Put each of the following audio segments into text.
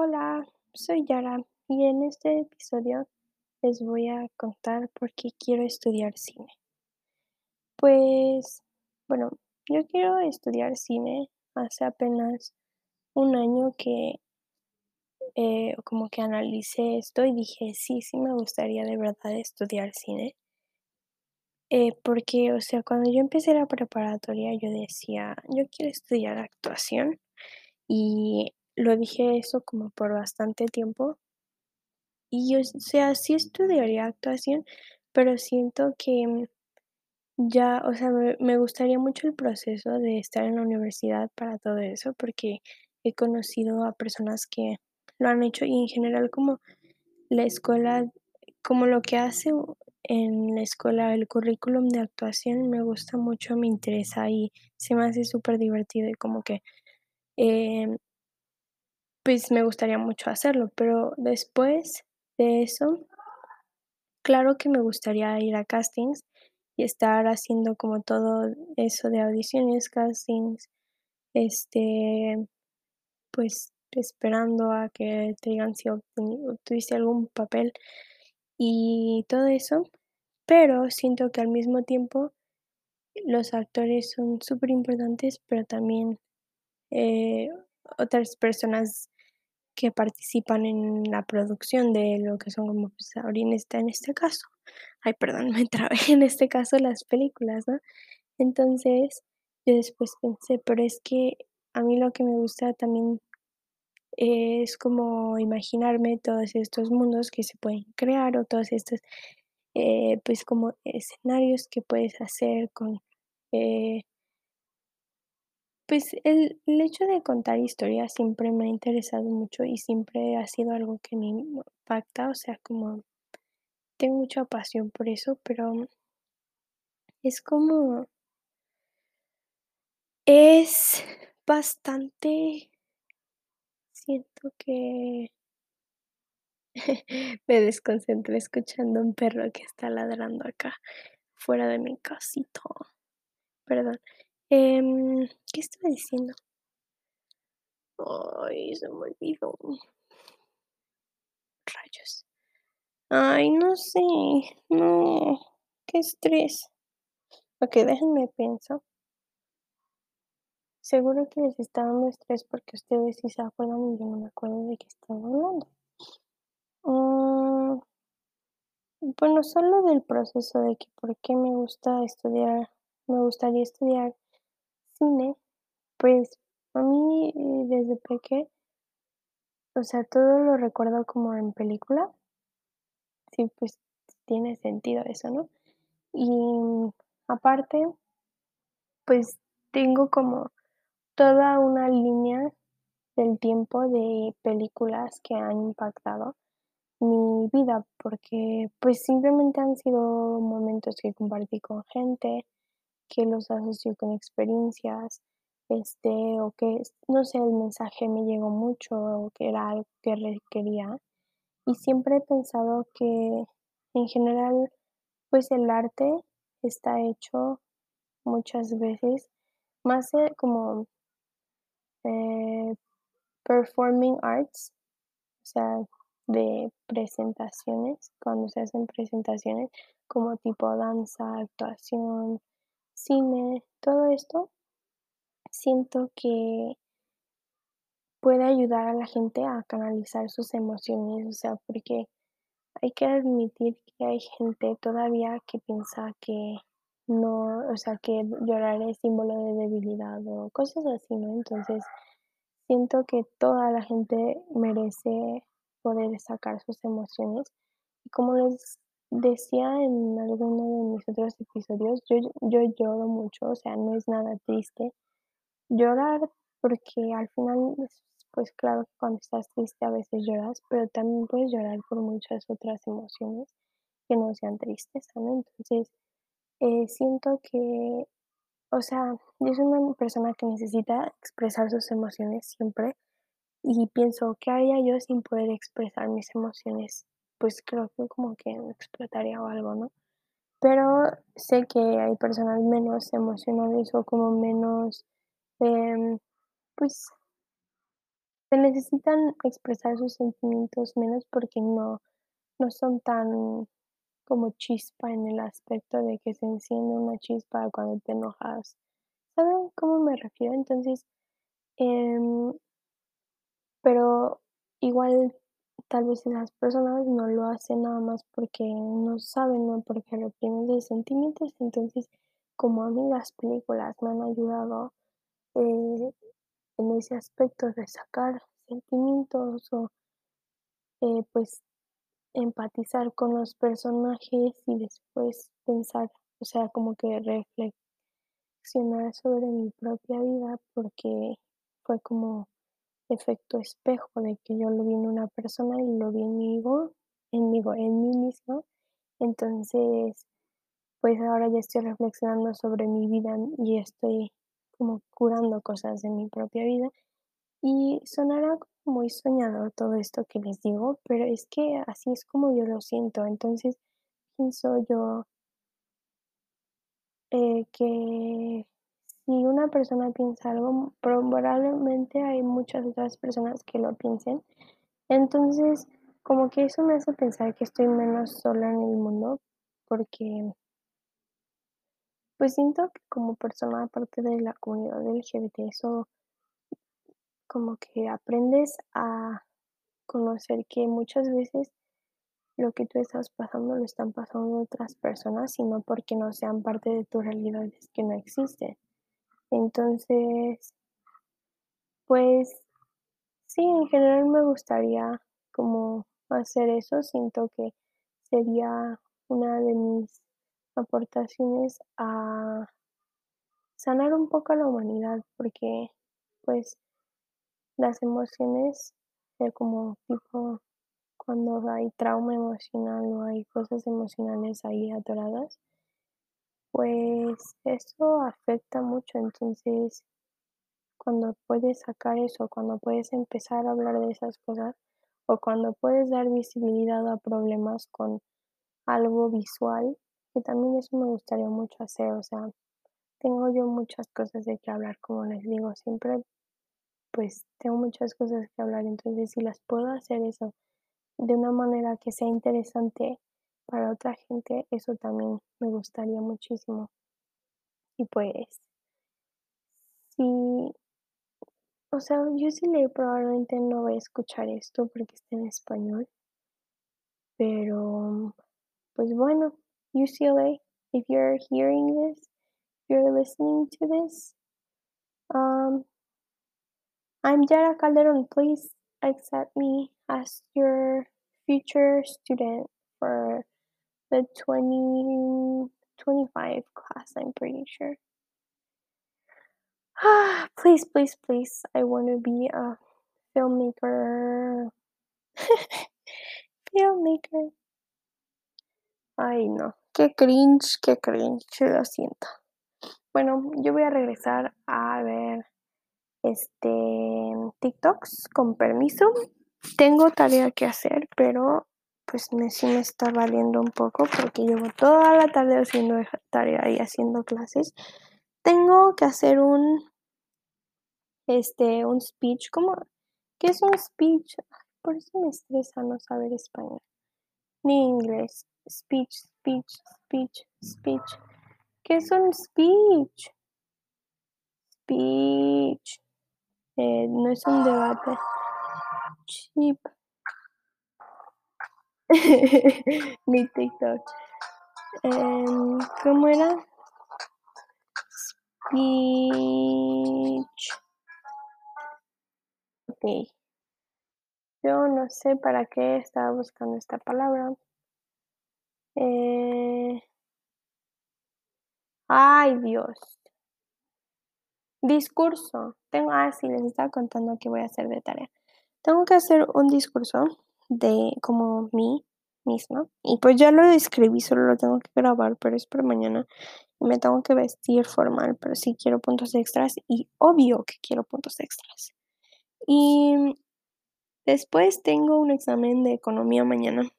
Hola, soy Yara y en este episodio les voy a contar por qué quiero estudiar cine. Pues, bueno, yo quiero estudiar cine hace apenas un año que eh, como que analicé esto y dije, sí, sí me gustaría de verdad estudiar cine. Eh, porque, o sea, cuando yo empecé la preparatoria, yo decía, yo quiero estudiar actuación y lo dije eso como por bastante tiempo. Y yo, o sea, sí estudiaría actuación, pero siento que, ya, o sea, me me gustaría mucho el proceso de estar en la universidad para todo eso, porque he conocido a personas que lo han hecho y en general como la escuela, como lo que hace en la escuela, el currículum de actuación me gusta mucho, me interesa y se me hace súper divertido y como que, em, pues me gustaría mucho hacerlo, pero después de eso Claro que me gustaría ir a castings y estar haciendo como todo eso de audiciones, castings, este, pues esperando a que te digan si obtuviste algún papel y todo eso, pero siento que al mismo tiempo los actores son superimportantes, pero también, eh, otras personas que participan en la producción de lo que son como, pues, en este en este caso, ay, perdón, me trabé, en este caso, las películas, ¿no? Entonces, yo después pensé, pero es que a mí lo que me gusta también es como imaginarme todos estos mundos que se pueden crear o todos estos, eh, pues, como escenarios que puedes hacer con, eh Pues el hecho de contar historias siempre me ha interesado mucho y siempre ha sido algo que me impacta, o sea, como tengo mucha pasión por eso, pero es como es bastante siento que me desconcentré escuchando un perro que está ladrando acá fuera de mi casita, perdón. Em, ¿qué estaba diciendo? Ay, se me olvidó. Rayos. Ay, no sé, no, qué estrés. Okey, déjenme pienso. Seguro que les está dando estrés porque ustedes sí se acuerdan y yo no me acuerdo de qué estaba hablando. Mm, bueno, solo del proceso de que por qué me gusta estudiar me gustaría estudiar cine, pues, a mí, eh, desde peque o sea, todo lo recuerdo como en película. Sí, pues, tiene sentido eso, ¿no? Y aparte pues, tengo como toda una línea del tiempo de películas que han impactado mi vida, porque, pues, simplemente han sido momentos que compartí con gente, que los asocio con experiencias, este, o que, no sé, el mensaje me llegó mucho, o que era algo que requería. Y siempre he pensado que, en general, pues, el arte está hecho muchas veces, más, eh, como eh, performing arts, o sea, de presentaciones, cuando se hacen presentaciones como tipo danza, actuación, cine, todo esto, siento que puede ayudar a la gente a canalizar sus emociones, o sea, porque hay que admitir que hay gente todavía que piensa que no, o sea, que llorar es símbolo de debilidad o cosas así, ¿no? Entonces, siento que toda la gente merece poder sacar sus emociones. Y como les decía en alguno de mis otros episodios, yo yo lloro mucho, o sea, no es nada triste. Llorar porque al final, pues pues claro, cuando estás triste a veces lloras, pero también puedes llorar por muchas otras emociones que no sean tristeza, ¿no? Entonces, eh, siento que, o sea, yo soy una persona que necesita expresar sus emociones siempre, y pienso, ¿qué haría yo sin poder expresar mis emociones? Pues creo que como que explotaría o algo, ¿no? Pero sé que hay personas menos emocionales o como menos, em, pues se necesitan expresar sus sentimientos menos porque no no son tan como chispa en el aspecto de que se enciende una chispa cuando te enojas, ¿saben cómo me refiero? Entonces, em pero igual tal vez esas personas no lo hacen nada más porque no saben, ¿no? Porque reprimen sus sentimientos. Entonces, como a mí las películas me han ayudado, eh, en ese aspecto de sacar sentimientos o eh, pues, empatizar con los personajes y después pensar, o sea, como que reflexionar sobre mi propia vida, porque fue como efecto espejo de que yo lo vi en una persona y lo vi en mí en digo, en mí misma. Entonces, pues ahora ya estoy reflexionando sobre mi vida y estoy como curando cosas de mi propia vida. Y sonará muy soñador todo esto que les digo, pero es que así es como yo lo siento. Entonces, pienso yo eh, que si una persona piensa algo, probablemente hay muchas otras personas que lo piensen. Entonces, como que eso me hace pensar que estoy menos sola en el mundo, porque pues siento que como persona parte de la comunidad LGBT, eso como que aprendes a conocer que muchas veces lo que tú estás pasando lo están pasando otras personas, y no porque no sean parte de tu realidad es que no existen. Entonces pues sí, en general me gustaría como hacer eso, siento que sería una de mis aportaciones a sanar un poco a la humanidad, porque, pues, las emociones de como tipo cuando hay trauma emocional o hay cosas emocionales ahí atoradas pues eso afecta mucho. Entonces, cuando puedes sacar eso, cuando puedes empezar a hablar de esas cosas, o cuando puedes dar visibilidad a problemas con algo visual, que también eso me gustaría mucho hacer, o sea, tengo yo muchas cosas de qué hablar, como les digo, siempre, pues, tengo muchas cosas que hablar, entonces, si las puedo hacer eso de una manera que sea interesante para otra gente, eso también me gustaría muchísimo. Y pues sí, o sea, yo sí le probablemente no voy a escuchar esto porque está en español. Pero, pues bueno, UCLA, if you're hearing this, you're listening to this, um I'm Yara Calderon, please accept me as your future student the 2025 class, I'm pretty sure. Please, please, please, I wanna be a filmmaker. Filmmaker. Ay, no, qué cringe, qué cringe, lo siento. Bueno, yo voy a regresar a ver, este, TikToks, con permiso. Tengo tarea que hacer, pero, pues, me sí me está valiendo un poco porque llevo toda la tarde haciendo tarea y haciendo clases. Tengo que hacer un este, un speech, ¿cómo? ¿Qué es un speech? Por eso me estresa no saber español, ni inglés. Speech, speech, speech, speech. ¿Qué es un speech? Speech. Eh, no es un debate. Chip. Mi TikTok. Em, ¿cómo era? Speech. Okey. Yo no sé para qué estaba buscando esta palabra. Eh ¡Ay, Dios! Discurso. Tengo ah, sí, les estaba contando que voy a hacer de tarea. Tengo que hacer un discurso de como mí misma, y pues ya lo escribí, solo lo tengo que grabar, pero es para mañana, me tengo que vestir formal, pero sí quiero puntos extras, y obvio que quiero puntos extras. Y después tengo un examen de economía mañana.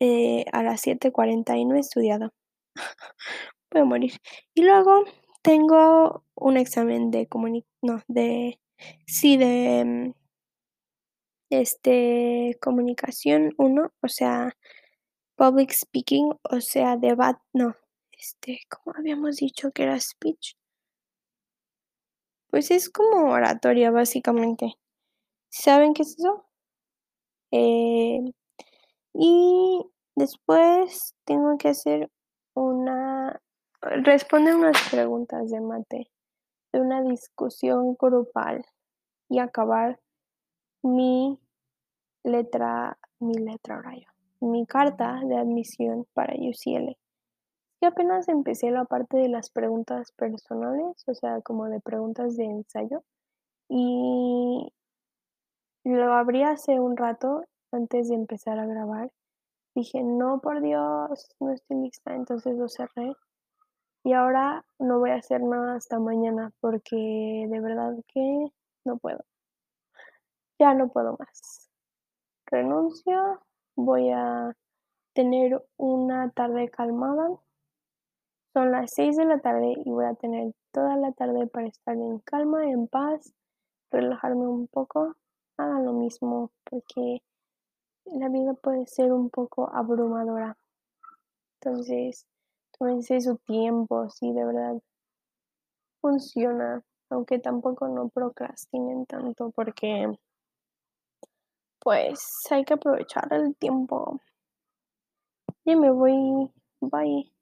Eh, a las 7:40 y no he estudiado. Voy a morir. Y luego tengo un examen de comuni no, de sí, de este, comunicación 1, o sea, public speaking, o sea, debat no, este, ¿cómo habíamos dicho que era speech? Pues es como oratoria, básicamente, ¿saben qué es eso? Eh, y después tengo que hacer una responder unas preguntas de mate, de una discusión grupal y acabar mi letra mi letra ahora yo, mi carta de admisión para UCL. Y apenas empecé la parte de las preguntas personales, o sea, como de preguntas de ensayo, y lo abrí hace un rato antes de empezar a grabar. Dije: "No, por Dios, no estoy lista", entonces lo cerré. Y ahora no voy a hacer nada hasta mañana, porque de verdad que no puedo. Ya no puedo más. Renuncio, voy a tener una tarde calmada. Son las 6 de la tarde y voy a tener toda la tarde para estar en calma, en paz, relajarme un poco. Hagan lo mismo, porque la vida puede ser un poco abrumadora. Entonces, tómense su tiempo, sí, de verdad. Funciona, aunque tampoco no procrastinen tanto, porque pues hay que aprovechar el tiempo. Ya me voy, bye.